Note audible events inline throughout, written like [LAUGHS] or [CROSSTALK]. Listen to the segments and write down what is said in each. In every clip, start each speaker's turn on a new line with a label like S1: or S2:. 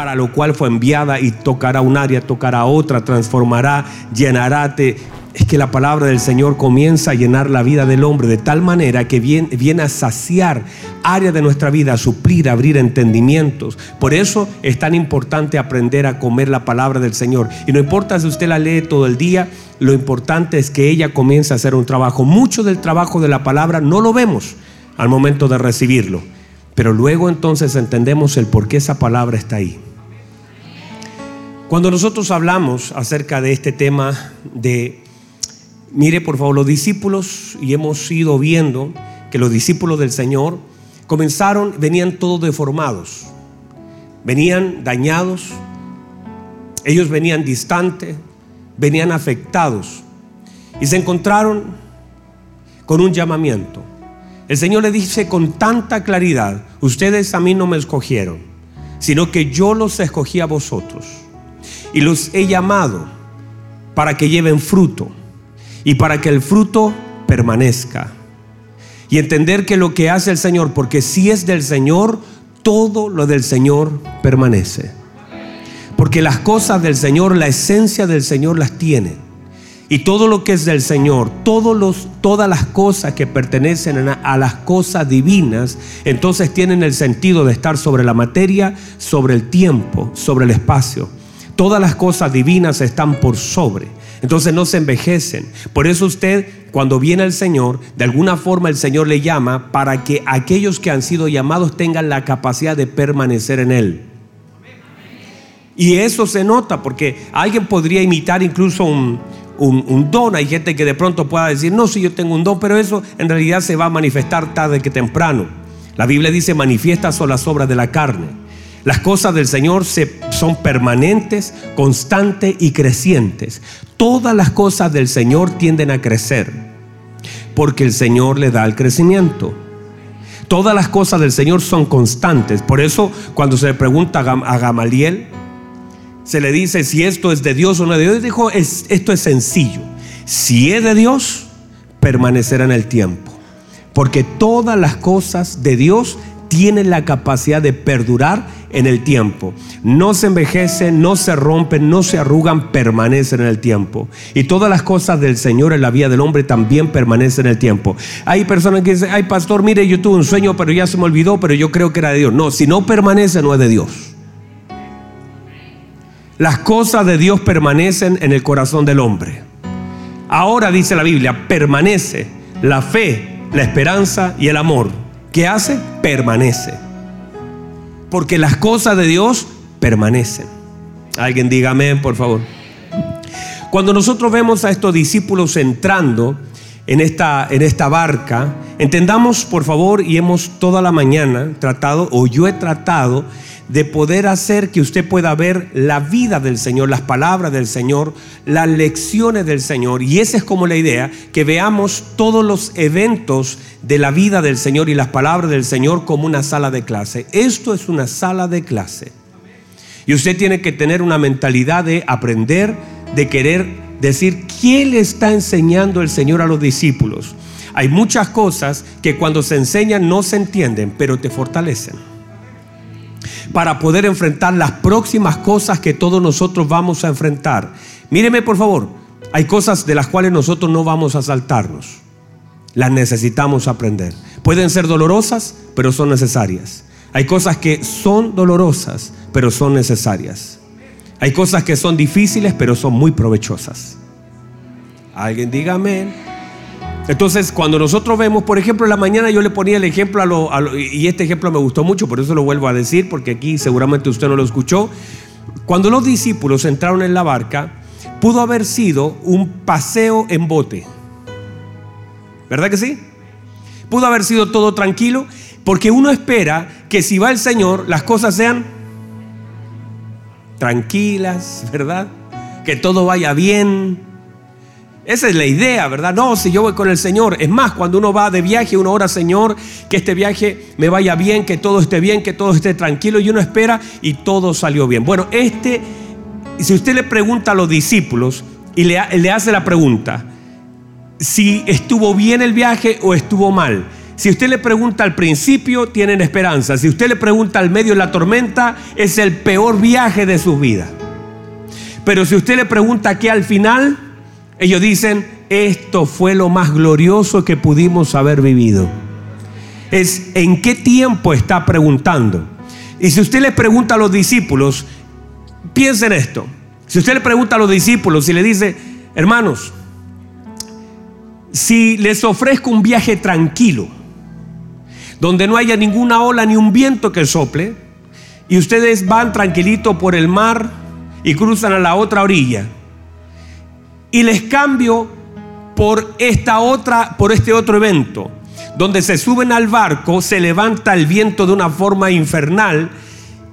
S1: para lo cual fue enviada y tocará un área, tocará otra, transformará, llenará, es que la palabra del Señor comienza a llenar la vida del hombre de tal manera que viene, viene, a saciar áreas de nuestra vida, a suplir, a abrir entendimientos. Por eso es tan importante aprender a comer la palabra del Señor. Y no importa si usted la lee todo el día, lo importante es que ella comience a hacer un trabajo. Mucho del trabajo de la palabra no lo vemos al momento de recibirlo, pero luego entonces entendemos el por qué esa palabra está ahí. Cuando nosotros hablamos acerca de este tema de Mire por favor los discípulos y hemos ido viendo que los discípulos del Señor comenzaron, venían todos deformados, venían dañados, ellos venían distantes, venían afectados y se encontraron con un llamamiento. El Señor le dice con tanta claridad, ustedes a mí no me escogieron, sino que yo los escogí a vosotros y los he llamado para que lleven fruto y para que el fruto permanezca. Y entender que lo que hace el Señor, porque si es del Señor, todo lo del Señor permanece. Porque las cosas del Señor, la esencia del Señor las tiene. Y todo lo que es del Señor, todos los, todas las cosas que pertenecen a, a las cosas divinas, entonces tienen el sentido de estar sobre la materia, sobre el tiempo, sobre el espacio. Todas las cosas divinas están por sobre. Entonces no se envejecen. Por eso usted, cuando viene el Señor, de alguna forma el Señor le llama para que aquellos que han sido llamados tengan la capacidad de permanecer en Él. Y eso se nota porque alguien podría imitar incluso un, don. Hay gente que de pronto pueda decir, no, si yo tengo un don, pero eso en realidad se va a manifestar tarde que temprano. La Biblia dice, manifiesta son las obras de la carne. Las cosas del Señor son permanentes, constantes y crecientes. Todas las cosas del Señor tienden a crecer porque el Señor le da el crecimiento. Todas las cosas del Señor son constantes. Por eso cuando se le pregunta a Gamaliel, se le dice si esto es de Dios o no de Dios. Dijo, esto es sencillo. Si es de Dios, permanecerá en el tiempo. Porque todas las cosas de Dios tienen la capacidad de perdurar en el tiempo. No se envejecen, no se rompen, no se arrugan, permanecen en el tiempo. Y todas las cosas del Señor en la vida del hombre también permanecen en el tiempo. Hay personas que dicen, ay pastor, mire, yo tuve un sueño, pero ya se me olvidó, pero yo creo que era de Dios. No, si no permanece, no es de Dios. Las cosas de Dios permanecen en el corazón del hombre. Ahora dice la Biblia, permanece la fe, la esperanza y el amor. ¿Qué hace? Permanece. Porque las cosas de Dios permanecen. Alguien diga amén, por favor. Cuando nosotros vemos a estos discípulos entrando en esta, en esta barca, entendamos por favor, y hemos toda la mañana tratado, o yo he tratado, de poder hacer que usted pueda ver la vida del Señor, las palabras del Señor, las lecciones del Señor. Y esa es como la idea, que veamos todos los eventos de la vida del Señor y las palabras del Señor como una sala de clase. Esto es una sala de clase. Y usted tiene que tener una mentalidad de aprender, de querer decir, ¿qué le está enseñando el Señor a los discípulos? Hay muchas cosas que cuando se enseñan no se entienden, pero te fortalecen para poder enfrentar las próximas cosas que todos nosotros vamos a enfrentar. Míreme por favor, hay cosas de las cuales nosotros no vamos a saltarnos. Las necesitamos aprender. Pueden ser dolorosas, pero son necesarias. Hay cosas que son dolorosas, pero son necesarias. Hay cosas que son difíciles, pero son muy provechosas. Alguien dígame. Entonces, cuando nosotros vemos, por ejemplo, en la mañana yo le ponía el ejemplo a lo, y este ejemplo me gustó mucho, por eso lo vuelvo a decir, porque aquí seguramente usted no lo escuchó. Cuando los discípulos entraron en la barca, pudo haber sido un paseo en bote. ¿Verdad que sí? Pudo haber sido todo tranquilo, porque uno espera que si va el Señor, las cosas sean tranquilas, ¿verdad? Que todo vaya bien, esa es la idea, ¿verdad? No, si yo voy con el Señor. Es más, cuando uno va de viaje, uno ora, Señor, que este viaje me vaya bien, que todo esté bien, que todo esté tranquilo. Y uno espera y todo salió bien. Bueno, este, si usted le pregunta a los discípulos y le, hace la pregunta, si estuvo bien el viaje o estuvo mal, Si usted le pregunta al principio, tienen esperanza. Si usted le pregunta al medio de la tormenta, es el peor viaje de su vida. Pero si usted le pregunta aquí al final, ellos dicen, esto fue lo más glorioso que pudimos haber vivido. Es en qué tiempo está preguntando. Y si usted le pregunta a los discípulos, piensen esto. Si usted le pregunta a los discípulos y le dice, hermanos, si les ofrezco un viaje tranquilo, donde no haya ninguna ola ni un viento que sople, y ustedes van tranquilito por el mar y cruzan a la otra orilla, y les cambio por esta otra, por este otro evento, donde se suben al barco, se levanta el viento de una forma infernal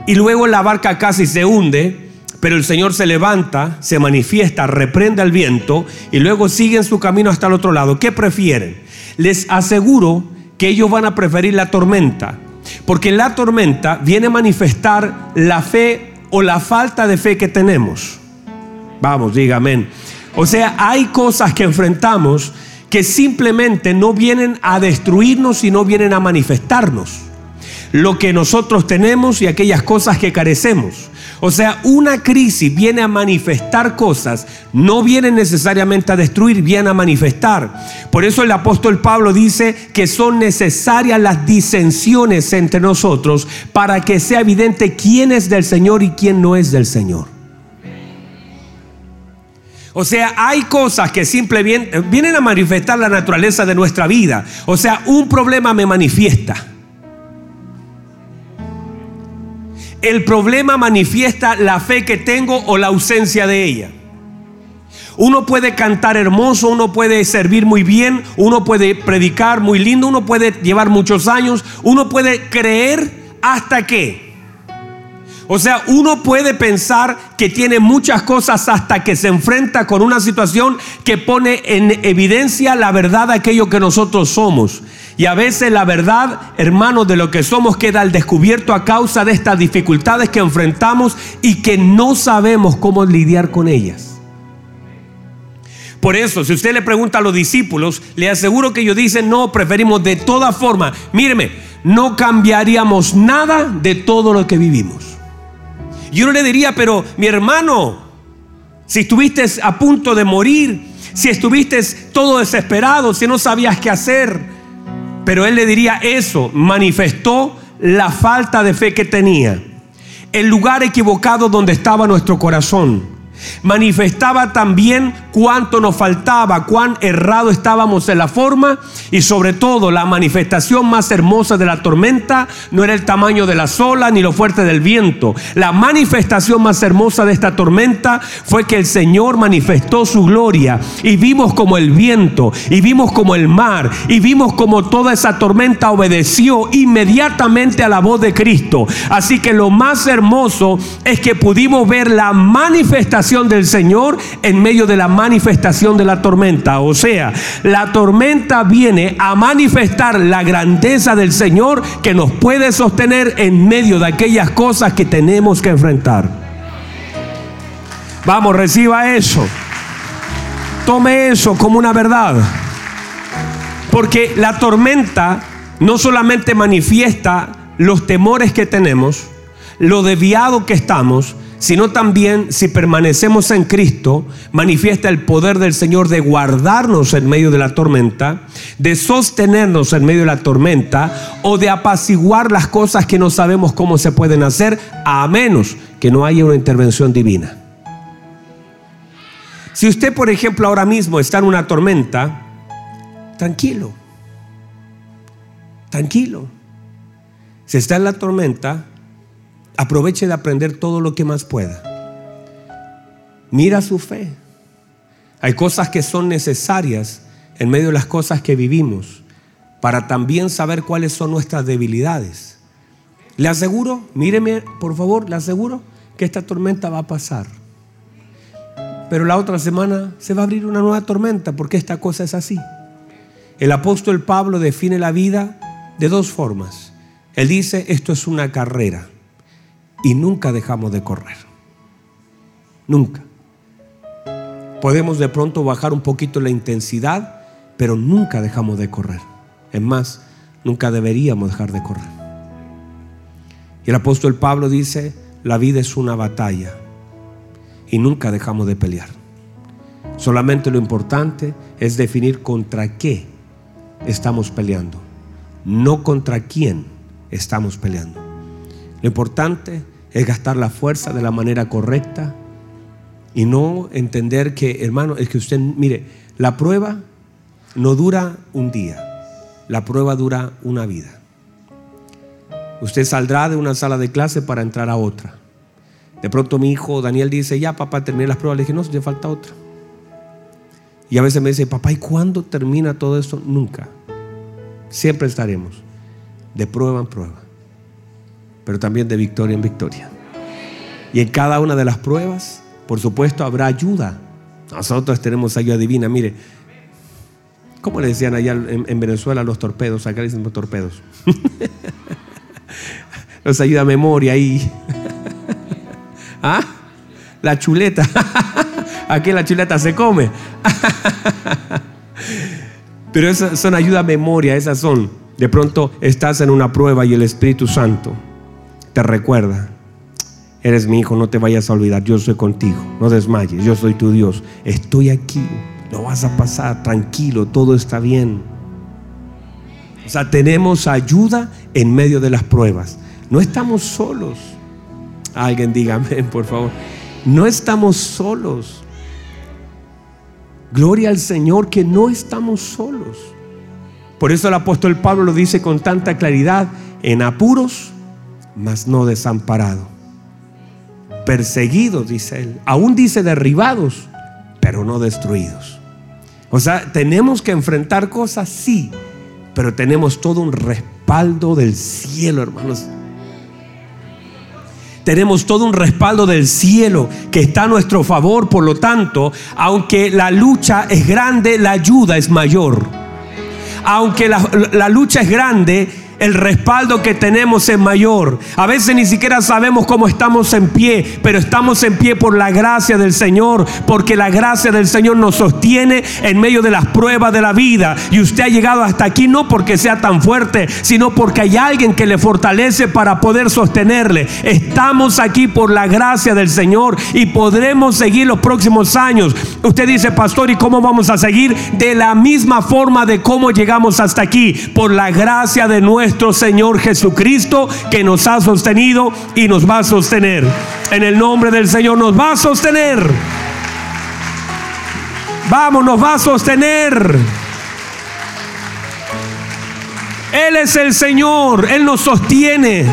S1: y luego la barca casi se hunde pero el Señor se levanta, se manifiesta, reprende al viento y luego siguen su camino hasta el otro lado. ¿Qué prefieren? Les aseguro que ellos van a preferir la tormenta, porque la tormenta viene a manifestar la fe o la falta de fe que tenemos. Vamos, diga amén. O sea, hay cosas que enfrentamos que simplemente no vienen a destruirnos, sino vienen a manifestarnos lo que nosotros tenemos y aquellas cosas que carecemos. O sea, una crisis viene a manifestar cosas, no viene necesariamente a destruir, viene a manifestar. Por eso el apóstol Pablo dice que son necesarias las disensiones entre nosotros para que sea evidente quién es del Señor y quién no es del Señor. O sea, hay cosas que simplemente vienen a manifestar la naturaleza de nuestra vida. O sea, un problema me manifiesta. El problema manifiesta la fe que tengo o la ausencia de ella. Uno puede cantar hermoso, uno puede servir muy bien, uno puede predicar muy lindo, uno puede llevar muchos años, uno puede creer hasta que. O sea, uno puede pensar que tiene muchas cosas hasta que se enfrenta con una situación que pone en evidencia la verdad de aquello que nosotros somos. Y a veces la verdad, hermanos, de lo que somos queda al descubierto a causa de estas dificultades que enfrentamos y que no sabemos cómo lidiar con ellas. Por eso, si usted le pregunta a los discípulos, le aseguro que ellos dicen, no, preferimos de toda forma, míreme, no cambiaríamos nada de todo lo que vivimos. Yo no le diría, pero mi hermano, si estuviste a punto de morir, si estuviste todo desesperado, si no sabías qué hacer, pero él le diría eso, manifestó la falta de fe que tenía, el lugar equivocado donde estaba nuestro corazón manifestaba también cuánto nos faltaba, cuán errado estábamos en la forma y sobre todo la manifestación más hermosa de la tormenta no era el tamaño de la sola ni lo fuerte del viento. La manifestación más hermosa de esta tormenta fue que el Señor manifestó su gloria y vimos como el viento y vimos como el mar y vimos como toda esa tormenta obedeció inmediatamente a la voz de Cristo. Así que lo más hermoso es que pudimos ver la manifestación del Señor en medio de la manifestación de la tormenta. O sea, la tormenta viene a manifestar la grandeza del Señor que nos puede sostener en medio de aquellas cosas que tenemos que enfrentar. Vamos, reciba eso. Tome eso como una verdad. Porque la tormenta no solamente manifiesta los temores que tenemos, lo desviado que estamos, sino también si permanecemos en Cristo, manifiesta el poder del Señor de guardarnos en medio de la tormenta, de sostenernos en medio de la tormenta o de apaciguar las cosas que no sabemos cómo se pueden hacer, a menos que no haya una intervención divina. Si usted, por ejemplo, ahora mismo está en una tormenta, tranquilo, tranquilo. Si está en la tormenta, Aproveche de aprender todo lo que más pueda. Mira su fe. Hay cosas que son necesarias en medio de las cosas que vivimos para también saber cuáles son nuestras debilidades. Le aseguro, míreme por favor, le aseguro que esta tormenta va a pasar. Pero la otra semana se va a abrir una nueva tormenta porque esta cosa es así. El apóstol Pablo define la vida de dos formas. Él dice, esto es una carrera y nunca dejamos de correr. Nunca. Podemos de pronto bajar un poquito la intensidad, pero nunca dejamos de correr. Es más, nunca deberíamos dejar de correr. Y el apóstol Pablo dice, la vida es una batalla y nunca dejamos de pelear. Solamente lo importante es definir contra qué estamos peleando, no contra quién estamos peleando. Lo importante es gastar la fuerza de la manera correcta y no entender que, hermano, es que usted, mire, la prueba no dura un día, la prueba dura una vida. Usted saldrá de una sala de clase para entrar a otra. De pronto mi hijo Daniel dice, ya papá, terminé las pruebas. Le dije, no, ya falta otra. Y a veces me dice, papá, ¿y cuándo termina todo esto? Nunca. Siempre estaremos de prueba en prueba, pero también de victoria en victoria. Y en cada una de las pruebas, por supuesto, habrá ayuda. Nosotros tenemos ayuda divina. Mire, ¿cómo le decían allá en, Venezuela los torpedos? Acá le dicen los torpedos. [LAUGHS] Nos ayuda a memoria ahí. [LAUGHS] ¿Ah? La chuleta. [LAUGHS] Aquí la chuleta se come. Pero esas son ayuda a memoria, esas son. De pronto estás en una prueba y el Espíritu Santo recuerda. Eres mi hijo, no te vayas a olvidar, yo soy contigo, no desmayes, yo soy tu Dios, estoy aquí, lo vas a pasar, tranquilo, todo está bien. O sea, tenemos ayuda en medio de las pruebas. No estamos solos. Alguien diga por favor. No estamos solos. Gloria al Señor que no estamos solos. Por eso el apóstol Pablo lo dice con tanta claridad, en apuros, mas no desamparado. Perseguidos, dice él. Aún dice derribados, pero no destruidos. O sea, tenemos que enfrentar cosas, sí, pero tenemos todo un respaldo del cielo, hermanos tenemos todo un respaldo del cielo que está a nuestro favor. Por lo tanto, aunque la lucha es grande, la ayuda es mayor. Aunque la, la lucha es grande, el respaldo que tenemos es mayor. A veces ni siquiera sabemos cómo estamos en pie, pero estamos en pie por la gracia del Señor, porque la gracia del Señor nos sostiene en medio de las pruebas de la vida. Y usted ha llegado hasta aquí no porque sea tan fuerte, sino porque hay alguien que le fortalece para poder sostenerle. Estamos aquí por la gracia del Señor y podremos seguir los próximos años. Usted dice, pastor, ¿y cómo vamos a seguir? De la misma forma de cómo llegamos hasta aquí, por la gracia de nuestro nuestro Señor Jesucristo que nos ha sostenido y nos va a sostener. En el nombre del Señor nos va a sostener. Vamos, nos va a sostener. Él es el Señor, Él nos sostiene.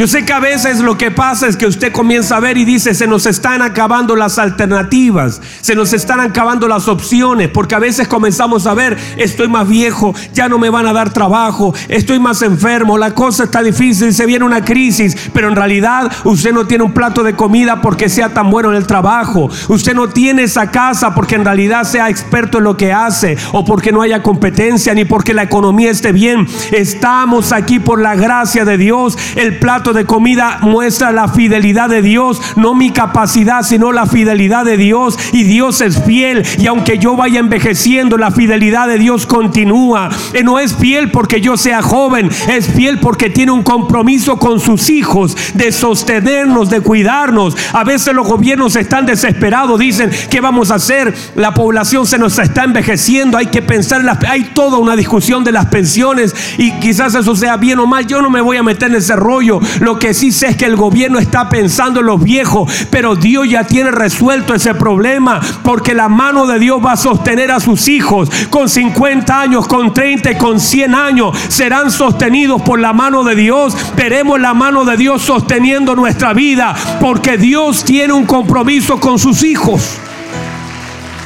S1: Yo sé que a veces lo que pasa es que usted comienza a ver y dice, se nos están acabando las alternativas, se nos están acabando las opciones, porque a veces comenzamos a ver, estoy más viejo, ya no me van a dar trabajo, estoy más enfermo, la cosa está difícil, se viene una crisis, pero en realidad usted no tiene un plato de comida porque sea tan bueno en el trabajo, usted no tiene esa casa porque en realidad sea experto en lo que hace, o porque no haya competencia, ni porque la economía esté bien. Estamos aquí por la gracia de Dios, el plato de comida muestra la fidelidad de Dios, no mi capacidad, sino la fidelidad de Dios. Y Dios es fiel. Y aunque yo vaya envejeciendo, la fidelidad de Dios continúa. Y no es fiel porque yo sea joven, es fiel porque tiene un compromiso con sus hijos de sostenernos, de cuidarnos. A veces los gobiernos están desesperados, dicen, ¿qué vamos a hacer? La población se nos está envejeciendo, hay que pensar, en las, hay toda una discusión de las pensiones y quizás eso sea bien o mal. Yo no me voy a meter en ese rollo. Lo que sí sé es que el gobierno está pensando en los viejos, pero Dios ya tiene resuelto ese problema, porque la mano de Dios va a sostener a sus hijos con 50 años, con 30 y con 100 años. Serán sostenidos por la mano de Dios. Veremos la mano de Dios sosteniendo nuestra vida, porque Dios tiene un compromiso con sus hijos.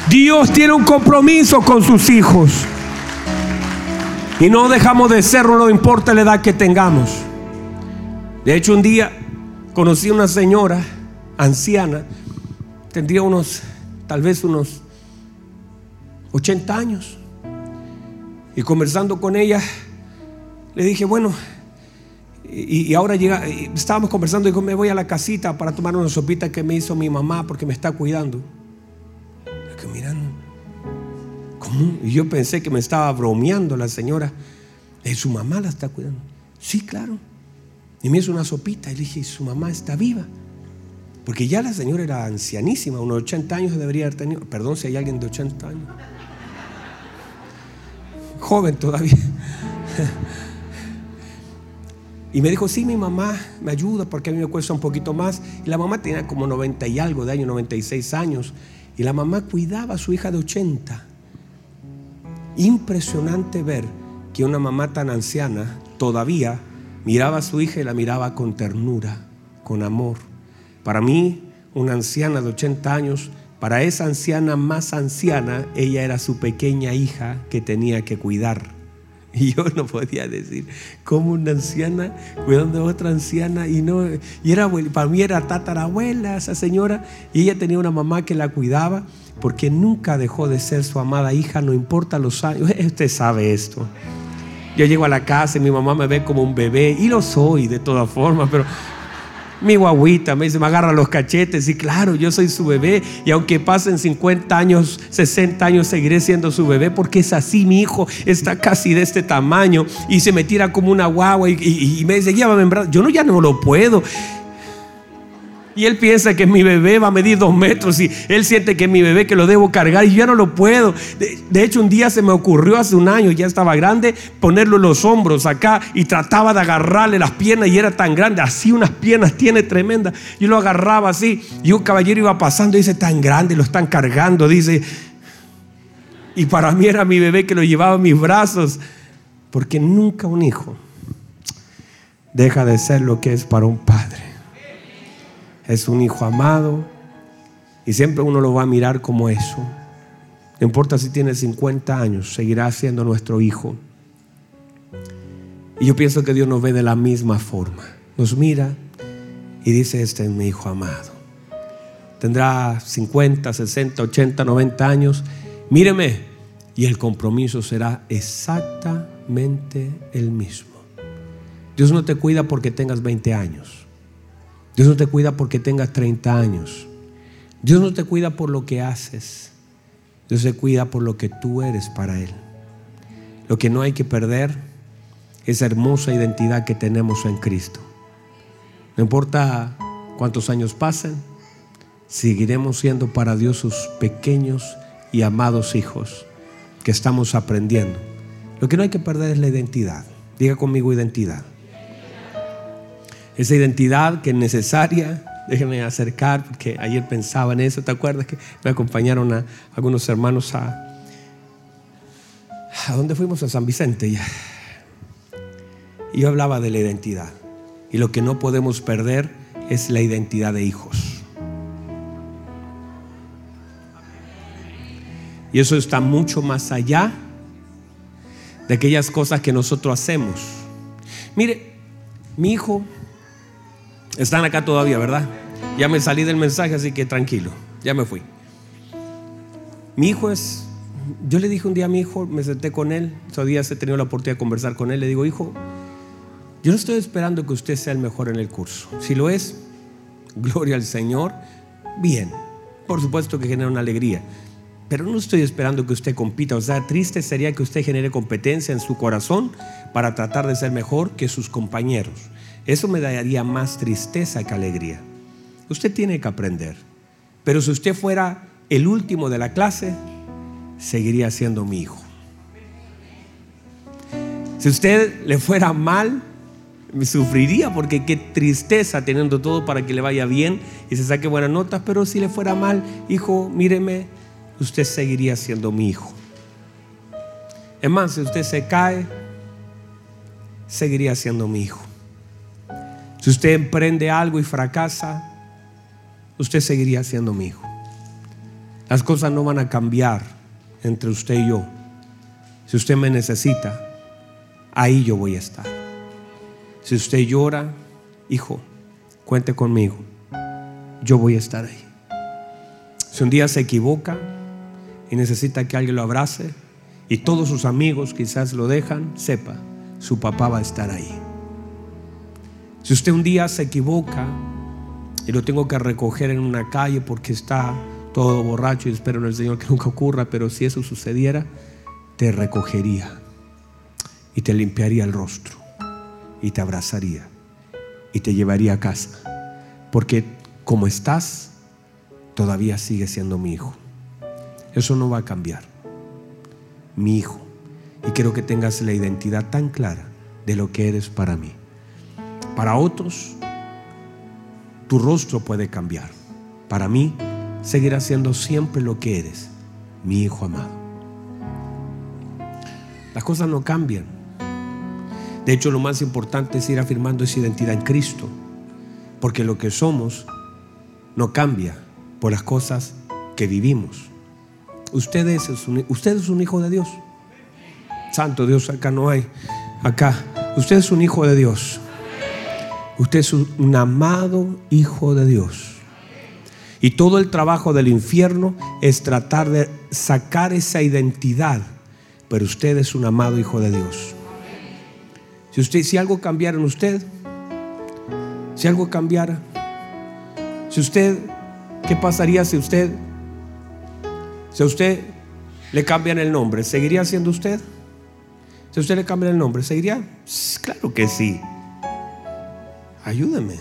S1: Dios tiene un compromiso con sus hijos. Y no dejamos de serlo, no importa la edad que tengamos. De hecho, un día conocí a una señora anciana, tendría unos, tal vez unos 80 años. Y conversando con ella, le dije, bueno, y, ahora llega, estábamos conversando y dijo, me voy a la casita para tomar una sopita que me hizo mi mamá porque me está cuidando. Que miran, ¿cómo? Y yo pensé que me estaba bromeando la señora. ¿Y su mamá la está cuidando? Sí, claro. Y me hizo una sopita y le dije, su mamá está viva. Porque ya la señora era ancianísima, unos 80 años debería haber tenido. Perdón si hay alguien de 80 años. Joven todavía. Y me dijo, sí, mi mamá me ayuda porque a mí me cuesta un poquito más. Y la mamá tenía como 90 y algo de años, 96 años. Y la mamá cuidaba a su hija de 80. Impresionante ver que una mamá tan anciana todavía miraba a su hija y la miraba con ternura, con amor. Para mí, una anciana de 80 años, para esa anciana más anciana, ella era su pequeña hija que tenía que cuidar. [LAUGHS] Y yo no podía decir, como una anciana cuidando a otra anciana y no, y era, para mí era tatarabuela esa señora y ella tenía una mamá que la cuidaba porque nunca dejó de ser su amada hija, no importa los años, [LAUGHS] usted sabe esto. Yo llego a la casa y mi mamá me ve como un bebé y lo soy de todas formas, pero mi guaguita me dice, me agarra los cachetes y claro, yo soy su bebé y aunque pasen 50 años, 60 años, seguiré siendo su bebé porque es así, mi hijo está casi de este tamaño y se me tira como una guagua y, me dice, llévame en. Yo no, ya no lo puedo. Y él piensa que mi bebé va a medir dos metros y él siente que mi bebé que lo debo cargar y yo ya no lo puedo. De, hecho, un día se me ocurrió hace un año, ya estaba grande, ponerlo en los hombros acá y trataba de agarrarle las piernas y era tan grande, así unas piernas tiene tremendas. Yo lo agarraba así y un caballero iba pasando y dice, tan grande, lo están cargando, dice. Y para mí era mi bebé que lo llevaba en mis brazos, porque nunca un hijo deja de ser lo que es para un padre es un hijo amado y siempre uno lo va a mirar como eso. No importa si tiene 50 años, seguirá siendo nuestro hijo. Y yo pienso que Dios nos ve de la misma forma. Nos mira y dice, este es mi hijo amado. Tendrá 50, 60, 80, 90 años. Míreme. Y el compromiso será exactamente el mismo. Dios no te cuida porque tengas 20 años. Dios no te cuida porque tengas 30 años. Dios no te cuida por lo que haces. Dios te cuida por lo que tú eres para Él. Lo que no hay que perder es hermosa identidad que tenemos en Cristo. No importa cuántos años pasen, seguiremos siendo para Dios sus pequeños y amados hijos que estamos aprendiendo. Lo que no hay que perder es la identidad. Diga conmigo identidad esa identidad que es necesaria. Déjenme acercar, porque ayer pensaba en eso. ¿Te acuerdas que me acompañaron a algunos hermanos a... ¿A dónde fuimos? A San Vicente. Y yo hablaba de la identidad. Y lo que no podemos perder es la identidad de hijos. Y eso está mucho más allá de aquellas cosas que nosotros hacemos. Mire, mi hijo están acá todavía, ¿verdad? Ya me salí del mensaje, así que tranquilo, ya me fui. Mi hijo es, yo le dije un día a mi hijo, me senté con él, días he tenido la oportunidad de conversar con él, le digo, hijo, yo no estoy esperando que usted sea el mejor en el curso. Si lo es, gloria al Señor, bien. Por supuesto que genera una alegría. Pero no estoy esperando que usted compita. O sea, triste sería que usted genere competencia en su corazón para tratar de ser mejor que sus compañeros. Eso me daría más tristeza que alegría. Usted tiene que aprender. Pero si usted fuera el último de la clase, seguiría siendo mi hijo. Si usted le fuera mal, me sufriría porque qué tristeza teniendo todo para que le vaya bien y se saque buenas notas, pero si le fuera mal, hijo, míreme, usted seguiría siendo mi hijo. Es si usted se cae, seguiría siendo mi hijo. Si usted emprende algo y fracasa, usted seguiría siendo mi hijo. Las cosas no van a cambiar entre usted y yo. Si usted me necesita, ahí yo voy a estar. Si usted llora, hijo, cuente conmigo. Yo voy a estar ahí. Si un día se equivoca y necesita que alguien lo abrace y todos sus amigos quizás lo dejan, sepa, su papá va a estar ahí. Si usted un día se equivoca y lo tengo que recoger en una calle porque está todo borracho y espero en el Señor que [LAUGHS] nunca ocurra, pero si eso sucediera, te recogería. y te limpiaría el rostro y te abrazaría y te llevaría a casa. Porque como estás, todavía sigue siendo mi hijo. Eso no va a cambiar. Mi hijo. Y quiero que tengas la identidad tan clara de lo que eres para mí. Para otros, tu rostro puede cambiar. Para mí, seguirás siendo siempre lo que eres, mi hijo amado. Las cosas no cambian. De hecho, lo más importante es ir afirmando esa identidad en Cristo. Porque lo que somos no cambia por las cosas que vivimos. Usted es, usted es un hijo de Dios. Santo Dios, acá no hay. Acá. Usted es un hijo de Dios. Usted es un amado hijo de Dios. Y todo el trabajo del infierno es tratar de sacar esa identidad. Pero usted es un amado hijo de Dios. Si usted, si algo cambiara en usted, si algo cambiara, si usted, ¿qué pasaría si usted, si a usted le cambian el nombre, seguiría siendo usted? Si usted le cambian el nombre, ¿seguiría? Claro que sí. Ayúdeme.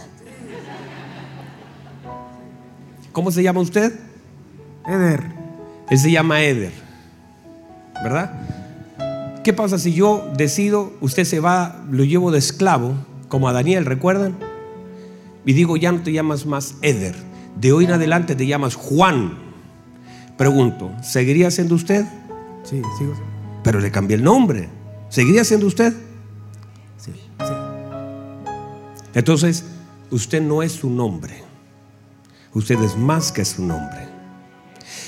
S1: ¿Cómo se llama usted?
S2: Eder.
S1: Él se llama Eder. ¿Verdad? ¿Qué pasa si yo decido, usted se va, lo llevo de esclavo, como a Daniel, ¿recuerdan? Y digo, ya no te llamas más Eder. De hoy en adelante te llamas Juan. Pregunto, ¿seguiría siendo usted?
S2: Sí, sigo.
S1: Pero le cambié el nombre. ¿Seguiría siendo usted?
S2: Sí, sí.
S1: Entonces, usted no es su nombre. Usted es más que su nombre.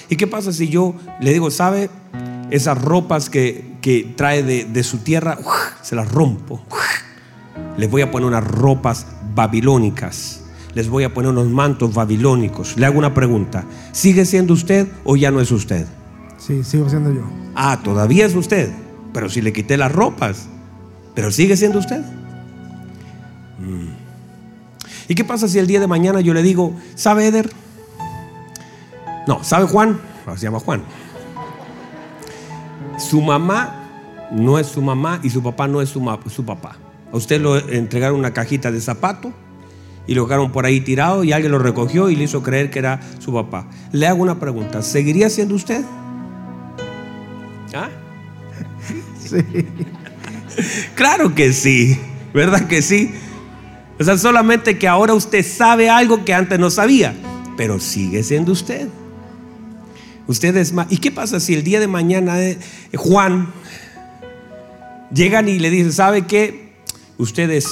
S1: ¿Y qué pasa si yo le digo, sabe, esas ropas que, que trae de, de, su tierra, se las rompo? Les voy a poner unas ropas babilónicas. Les voy a poner unos mantos babilónicos. Le hago una pregunta. ¿Sigue siendo usted o ya no es usted?
S2: Sí, sigo siendo yo.
S1: Ah, todavía es usted. Pero si le quité las ropas, pero sigue siendo usted. Mm. ¿Y qué pasa si el día de mañana yo le digo, ¿sabe Eder? No, ¿sabe Juan? se llama Juan. Su mamá no es su mamá y su papá no es su, su papá. A usted le entregaron una cajita de zapato y lo dejaron por ahí tirado y alguien lo recogió y le hizo creer que era su papá. Le hago una pregunta, ¿seguiría siendo usted? ¿Ah?
S2: Sí. [LAUGHS]
S1: Claro que sí, ¿verdad que sí? O sea, solamente que ahora usted sabe algo que antes no sabía, pero sigue siendo usted. Usted es más. ¿Y qué pasa si el día de mañana eh, Juan llegan y le dicen, ¿sabe qué? Usted es,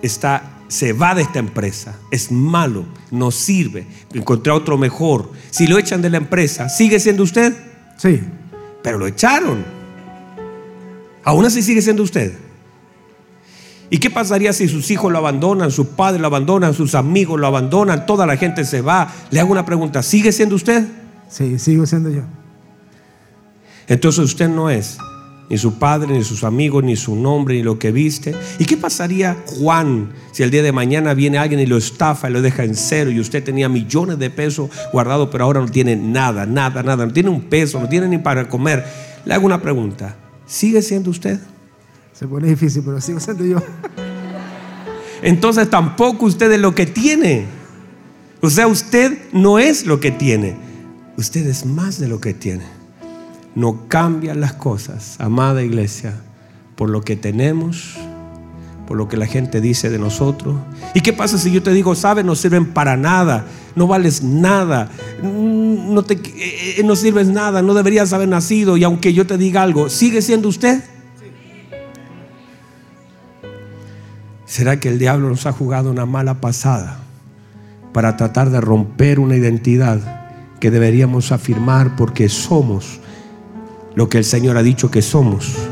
S1: está, se va de esta empresa, es malo, no sirve, encontré otro mejor. Si lo echan de la empresa, ¿sigue siendo usted?
S2: Sí.
S1: Pero lo echaron. Aún así sigue siendo usted. ¿Y qué pasaría si sus hijos lo abandonan, sus padres lo abandonan, sus amigos lo abandonan, toda la gente se va? Le hago una pregunta, ¿sigue siendo usted?
S2: Sí, sigo siendo yo.
S1: Entonces usted no es ni su padre, ni sus amigos, ni su nombre, ni lo que viste. ¿Y qué pasaría Juan si el día de mañana viene alguien y lo estafa y lo deja en cero y usted tenía millones de pesos guardados, pero ahora no tiene nada, nada, nada, no tiene un peso, no tiene ni para comer? Le hago una pregunta, ¿sigue siendo usted?
S2: Se pone difícil, pero sigo siendo yo.
S1: Entonces tampoco usted es lo que tiene. O sea, usted no es lo que tiene. Usted es más de lo que tiene. No cambian las cosas, amada iglesia, por lo que tenemos, por lo que la gente dice de nosotros. ¿Y qué pasa si yo te digo, sabes, no sirven para nada, no vales nada, no, te, eh, no sirves nada, no deberías haber nacido y aunque yo te diga algo, ¿sigue siendo usted? ¿Será que el diablo nos ha jugado una mala pasada para tratar de romper una identidad que deberíamos afirmar porque somos lo que el Señor ha dicho que somos?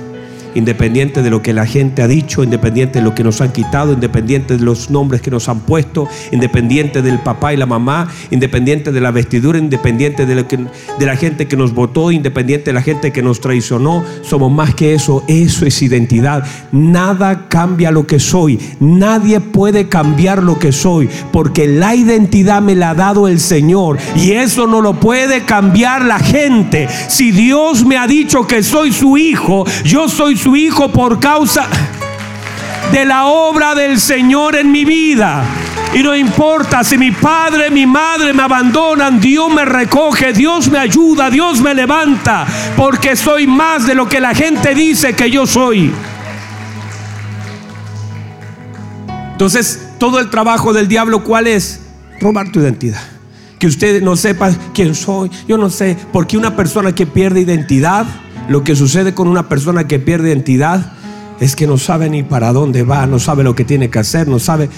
S1: Independiente de lo que la gente ha dicho, independiente de lo que nos han quitado, independiente de los nombres que nos han puesto, independiente del papá y la mamá, independiente de la vestidura, independiente de, lo que, de la gente que nos votó, independiente de la gente que nos traicionó, somos más que eso, eso es identidad. Nada cambia lo que soy, nadie puede cambiar lo que soy, porque la identidad me la ha dado el Señor y eso no lo puede cambiar la gente. Si Dios me ha dicho que soy su hijo, yo soy su Hijo por causa de la obra del Señor en mi vida. Y no importa si mi padre, mi madre me abandonan, Dios me recoge, Dios me ayuda, Dios me levanta, porque soy más de lo que la gente dice que yo soy. Entonces, todo el trabajo del diablo, ¿cuál es? Robar tu identidad. Que usted no sepa quién soy. Yo no sé, porque una persona que pierde identidad, lo que sucede con una persona que pierde identidad es que no sabe ni para dónde va, no sabe lo que tiene que hacer, no sabe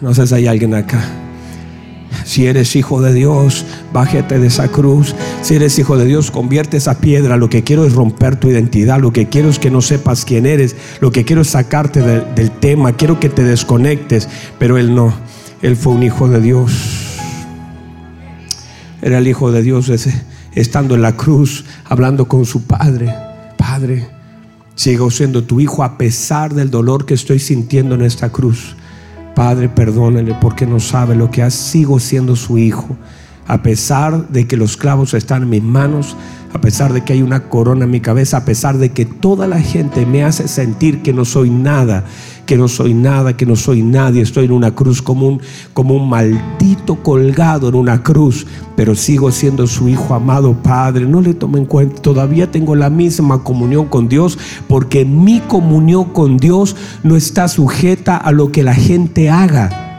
S1: no sé si hay alguien acá. Si eres hijo de Dios, bájate de esa cruz. Si eres hijo de Dios, convierte esa piedra. Lo que quiero es romper tu identidad. Lo que quiero es que no sepas quién eres. Lo que quiero es sacarte del tema. Quiero que te desconectes. Pero él no. Él fue un hijo de Dios. Era el hijo de Dios estando en la cruz, hablando con su padre. Padre, sigo siendo tu hijo a pesar del dolor que estoy sintiendo en esta cruz. Padre, perdónele porque no sabe lo que hace. Sigo siendo su hijo. A pesar de que los clavos están en mis manos, a pesar de que hay una corona en mi cabeza, a pesar de que toda la gente me hace sentir que no soy nada, que no soy nada, que no soy nadie, estoy en una cruz como un, como un maldito colgado en una cruz, pero sigo siendo su hijo amado Padre. No le tomen cuenta, todavía tengo la misma comunión con Dios, porque mi comunión con Dios no está sujeta a lo que la gente haga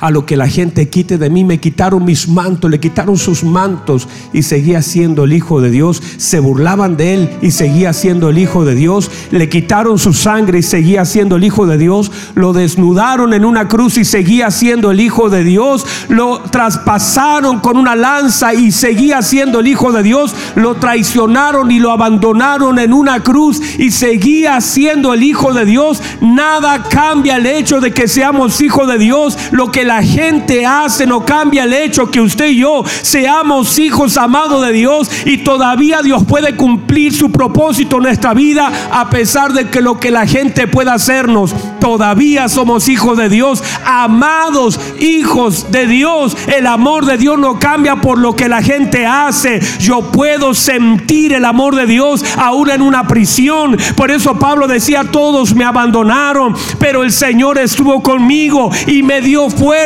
S1: a lo que la gente quite de mí. Me quitaron mis mantos, le quitaron sus mantos y seguía siendo el Hijo de Dios. Se burlaban de él y seguía siendo el Hijo de Dios. Le quitaron su sangre y seguía siendo el Hijo de Dios. Lo desnudaron en una cruz y seguía siendo el Hijo de Dios. Lo traspasaron con una lanza y seguía siendo el Hijo de Dios. Lo traicionaron y lo abandonaron en una cruz y seguía siendo el Hijo de Dios. Nada cambia el hecho de que seamos hijos de Dios. Lo que la gente hace no cambia el hecho que usted y yo seamos hijos amados de Dios y todavía Dios puede cumplir su propósito en nuestra vida a pesar de que lo que la gente pueda hacernos, todavía somos hijos de Dios, amados hijos de Dios. El amor de Dios no cambia por lo que la gente hace. Yo puedo sentir el amor de Dios aún en una prisión. Por eso Pablo decía, todos me abandonaron, pero el Señor estuvo conmigo y me dio fuerza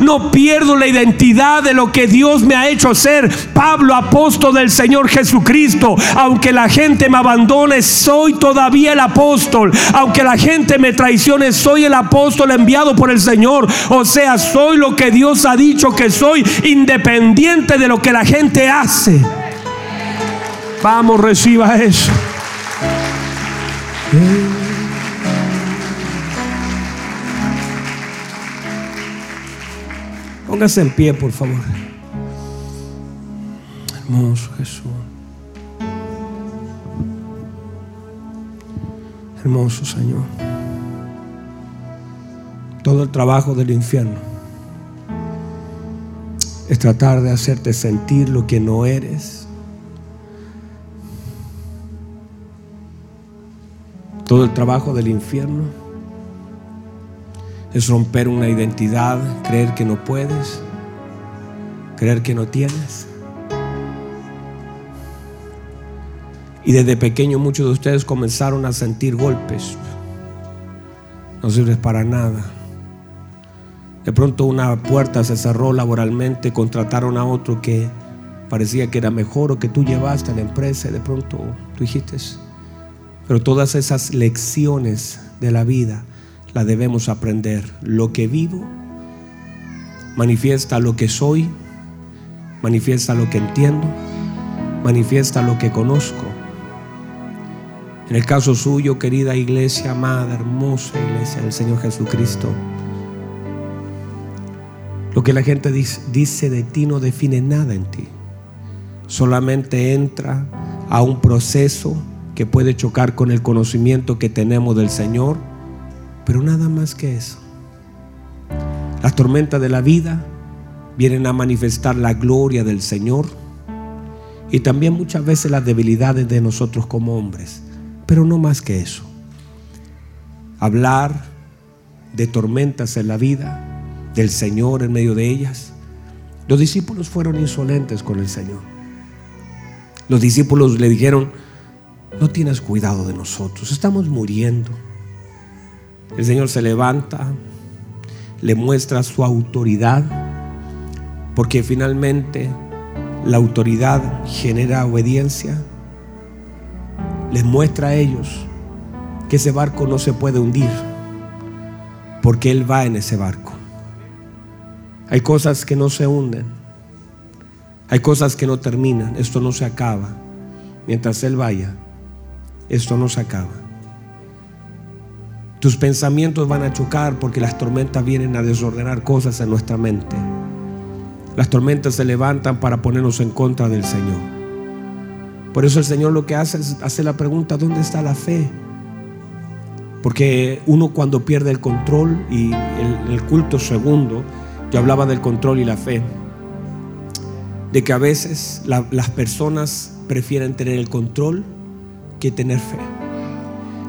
S1: no pierdo la identidad de lo que Dios me ha hecho ser. Pablo, apóstol del Señor Jesucristo. Aunque la gente me abandone, soy todavía el apóstol. Aunque la gente me traicione, soy el apóstol enviado por el Señor. O sea, soy lo que Dios ha dicho que soy, independiente de lo que la gente hace. Vamos, reciba eso. Póngase en pie, por favor. Hermoso Jesús. Hermoso Señor. Todo el trabajo del infierno es tratar de hacerte sentir lo que no eres. Todo el trabajo del infierno es romper una identidad, creer que no puedes, creer que no tienes. Y desde pequeño muchos de ustedes comenzaron a sentir golpes. No sirves para nada. De pronto una puerta se cerró laboralmente, contrataron a otro que parecía que era mejor o que tú llevaste a la empresa y de pronto tú dijiste, pero todas esas lecciones de la vida la debemos aprender. Lo que vivo manifiesta lo que soy, manifiesta lo que entiendo, manifiesta lo que conozco. En el caso suyo, querida iglesia, amada, hermosa iglesia del Señor Jesucristo, lo que la gente dice, de ti no define nada en ti. Solamente entra a un proceso que puede chocar con el conocimiento que tenemos del Señor pero nada más que eso. Las tormentas de la vida vienen a manifestar la gloria del Señor y también muchas veces las debilidades de nosotros como hombres, pero no más que eso. Hablar de tormentas en la vida del Señor en medio de ellas. Los discípulos fueron insolentes con el Señor. Los discípulos le dijeron, no tienes cuidado de nosotros, estamos muriendo. El Señor se levanta, le muestra su autoridad, porque finalmente la autoridad genera obediencia. Les muestra a ellos que ese barco no se puede hundir, porque Él va en ese barco. Hay cosas que no se hunden, hay cosas que no terminan, esto no se acaba. Mientras Él vaya, esto no se acaba. Tus pensamientos van a chocar porque las tormentas vienen a desordenar cosas en nuestra mente. Las tormentas se levantan para ponernos en contra del Señor. Por eso el Señor lo que hace es hacer la pregunta, ¿dónde está la fe? Porque uno cuando pierde el control y el, el culto segundo, yo hablaba del control y la fe, de que a veces la, las personas prefieren tener el control que tener fe.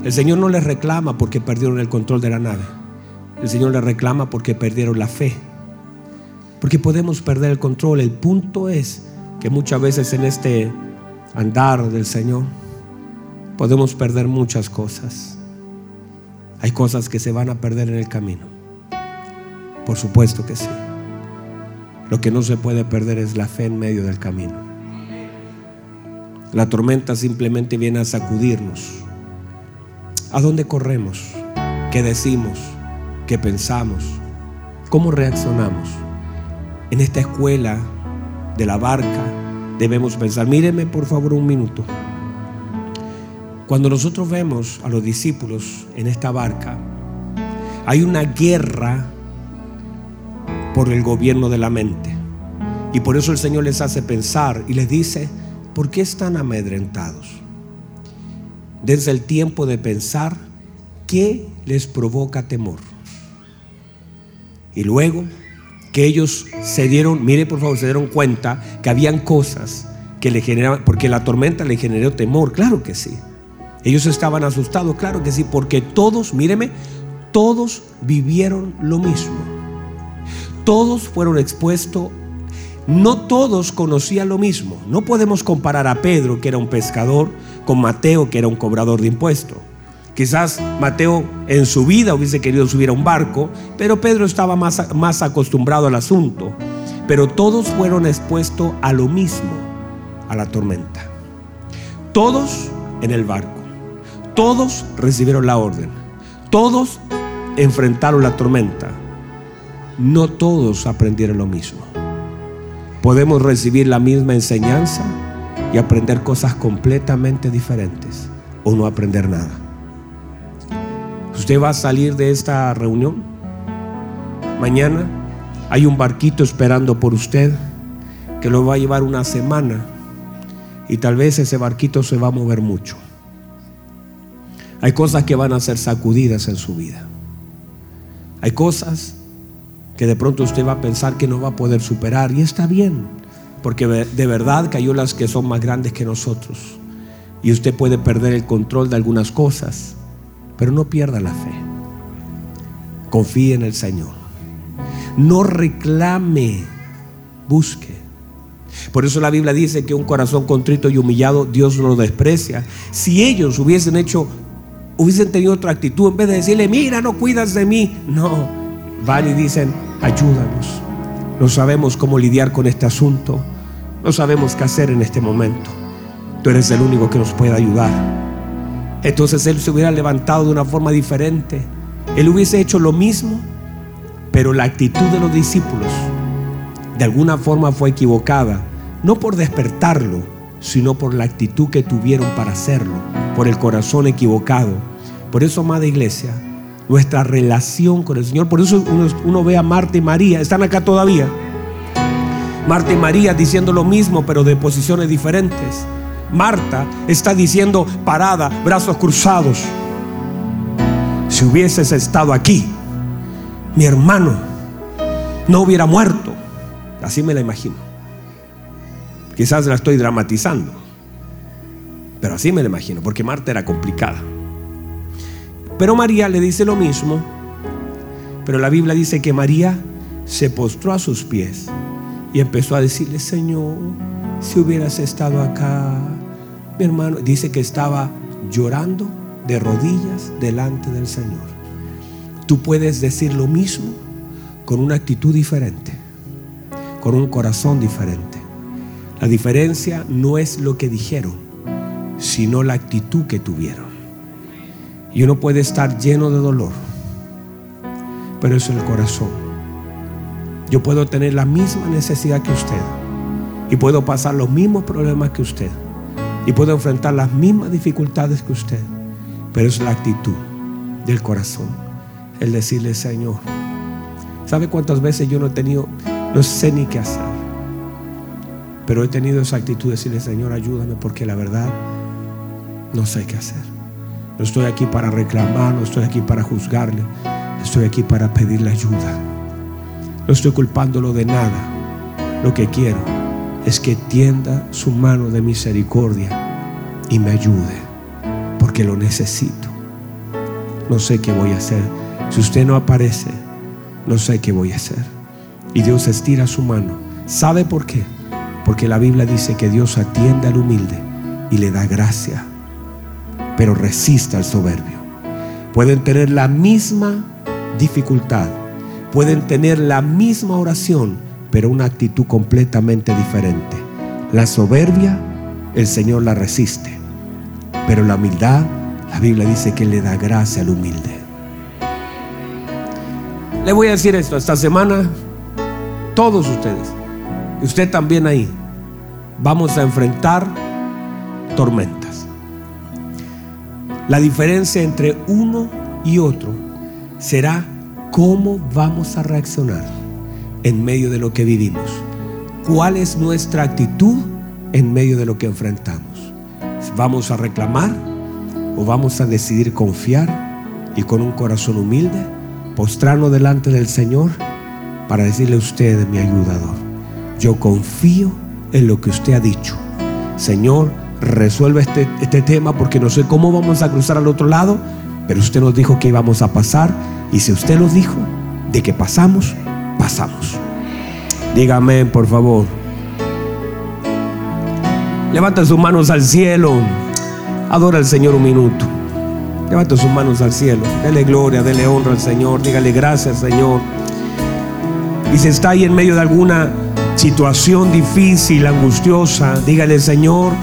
S1: El Señor no les reclama porque perdieron el control de la nave. El Señor les reclama porque perdieron la fe. Porque podemos perder el control. El punto es que muchas veces en este andar del Señor podemos perder muchas cosas. Hay cosas que se van a perder en el camino. Por supuesto que sí. Lo que no se puede perder es la fe en medio del camino. La tormenta simplemente viene a sacudirnos ¿A dónde corremos? ¿Qué decimos? ¿Qué pensamos? ¿Cómo reaccionamos? En esta escuela de la barca debemos pensar, míreme por favor un minuto. Cuando nosotros vemos a los discípulos en esta barca, hay una guerra por el gobierno de la mente. Y por eso el Señor les hace pensar y les dice, ¿por qué están amedrentados? Desde el tiempo de pensar qué les provoca temor. Y luego que ellos se dieron, mire por favor, se dieron cuenta que habían cosas que le generaban, porque la tormenta le generó temor, claro que sí. Ellos estaban asustados, claro que sí, porque todos, míreme, todos vivieron lo mismo. Todos fueron expuestos, no todos conocían lo mismo. No podemos comparar a Pedro, que era un pescador, con Mateo, que era un cobrador de impuestos. Quizás Mateo en su vida hubiese querido subir a un barco, pero Pedro estaba más, más acostumbrado al asunto. Pero todos fueron expuestos a lo mismo, a la tormenta. Todos en el barco. Todos recibieron la orden. Todos enfrentaron la tormenta. No todos aprendieron lo mismo. Podemos recibir la misma enseñanza y aprender cosas completamente diferentes o no aprender nada. Usted va a salir de esta reunión. Mañana hay un barquito esperando por usted que lo va a llevar una semana y tal vez ese barquito se va a mover mucho. Hay cosas que van a ser sacudidas en su vida. Hay cosas que de pronto usted va a pensar que no va a poder superar y está bien. Porque de verdad que hay olas que son más grandes que nosotros. Y usted puede perder el control de algunas cosas. Pero no pierda la fe. Confíe en el Señor. No reclame. Busque. Por eso la Biblia dice que un corazón contrito y humillado Dios no lo desprecia. Si ellos hubiesen hecho, hubiesen tenido otra actitud, en vez de decirle, mira, no cuidas de mí, no, van y dicen, ayúdanos. No sabemos cómo lidiar con este asunto. No sabemos qué hacer en este momento. Tú eres el único que nos puede ayudar. Entonces Él se hubiera levantado de una forma diferente. Él hubiese hecho lo mismo, pero la actitud de los discípulos de alguna forma fue equivocada. No por despertarlo, sino por la actitud que tuvieron para hacerlo, por el corazón equivocado. Por eso, amada iglesia, nuestra relación con el Señor. Por eso uno, ve a Marta y María, están acá todavía. Marta y María diciendo lo mismo, pero de posiciones diferentes. Marta está diciendo parada, brazos cruzados. Si hubieses estado aquí, mi hermano no hubiera muerto. Así me la imagino. Quizás la estoy dramatizando, pero así me la imagino, porque Marta era complicada. Pero María le dice lo mismo. Pero la Biblia dice que María se postró a sus pies y empezó a decirle, Señor, si hubieras estado acá, mi hermano, dice que estaba llorando de rodillas delante del Señor. Tú puedes decir lo mismo con una actitud diferente, con un corazón diferente. La diferencia no es lo que dijeron, sino la actitud que tuvieron. Y uno puede estar lleno de dolor, pero es el corazón. Yo puedo tener la misma necesidad que usted y puedo pasar los mismos problemas que usted y puedo enfrentar las mismas dificultades que usted, pero es la actitud del corazón, el decirle, Señor, ¿sabe cuántas veces yo no he tenido, no sé ni qué hacer? Pero he tenido esa actitud de decirle, Señor, ayúdame porque la verdad no sé qué hacer. No estoy aquí para reclamar, no estoy aquí para juzgarle, estoy aquí para pedirle ayuda. No estoy culpándolo de nada. Lo que quiero es que tienda su mano de misericordia y me ayude, porque lo necesito. No sé qué voy a hacer. Si usted no aparece, no sé qué voy a hacer. Y Dios estira su mano. ¿Sabe por qué? Porque la Biblia dice que Dios atiende al humilde y le da gracia, pero resiste al soberbio. Pueden tener la misma dificultad, pueden tener la misma oración, pero una actitud completamente diferente. La soberbia, el Señor la resiste, pero la humildad, la Biblia dice que le da gracia al humilde. Le voy a decir esto, esta semana, todos ustedes, usted también ahí, vamos a enfrentar tormentas. La diferencia entre uno y otro será cómo vamos a reaccionar en medio de lo que vivimos. ¿Cuál es nuestra actitud en medio de lo que enfrentamos? ¿Vamos a reclamar o vamos a decidir confiar y con un corazón humilde postrarnos delante del Señor para decirle a usted, mi ayudador, yo confío en lo que usted ha dicho. Señor, resuelve este, este tema porque no sé cómo vamos a cruzar al otro lado, pero usted nos dijo que íbamos a pasar y si usted lo dijo, de que pasamos, pasamos. Dígame, por favor. Levanta sus manos al cielo. Adora al Señor un minuto. Levanta sus manos al cielo. Dele gloria, dele honra al Señor. Dígale gracias, Señor. Y si está ahí en medio de alguna situación difícil, angustiosa, dígale, Señor,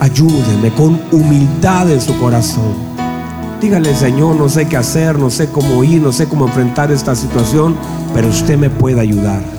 S1: ayúdeme con humildad en su corazón. Dígale, Señor, no sé qué hacer, no sé cómo ir, no sé cómo enfrentar esta situación, pero usted me puede ayudar.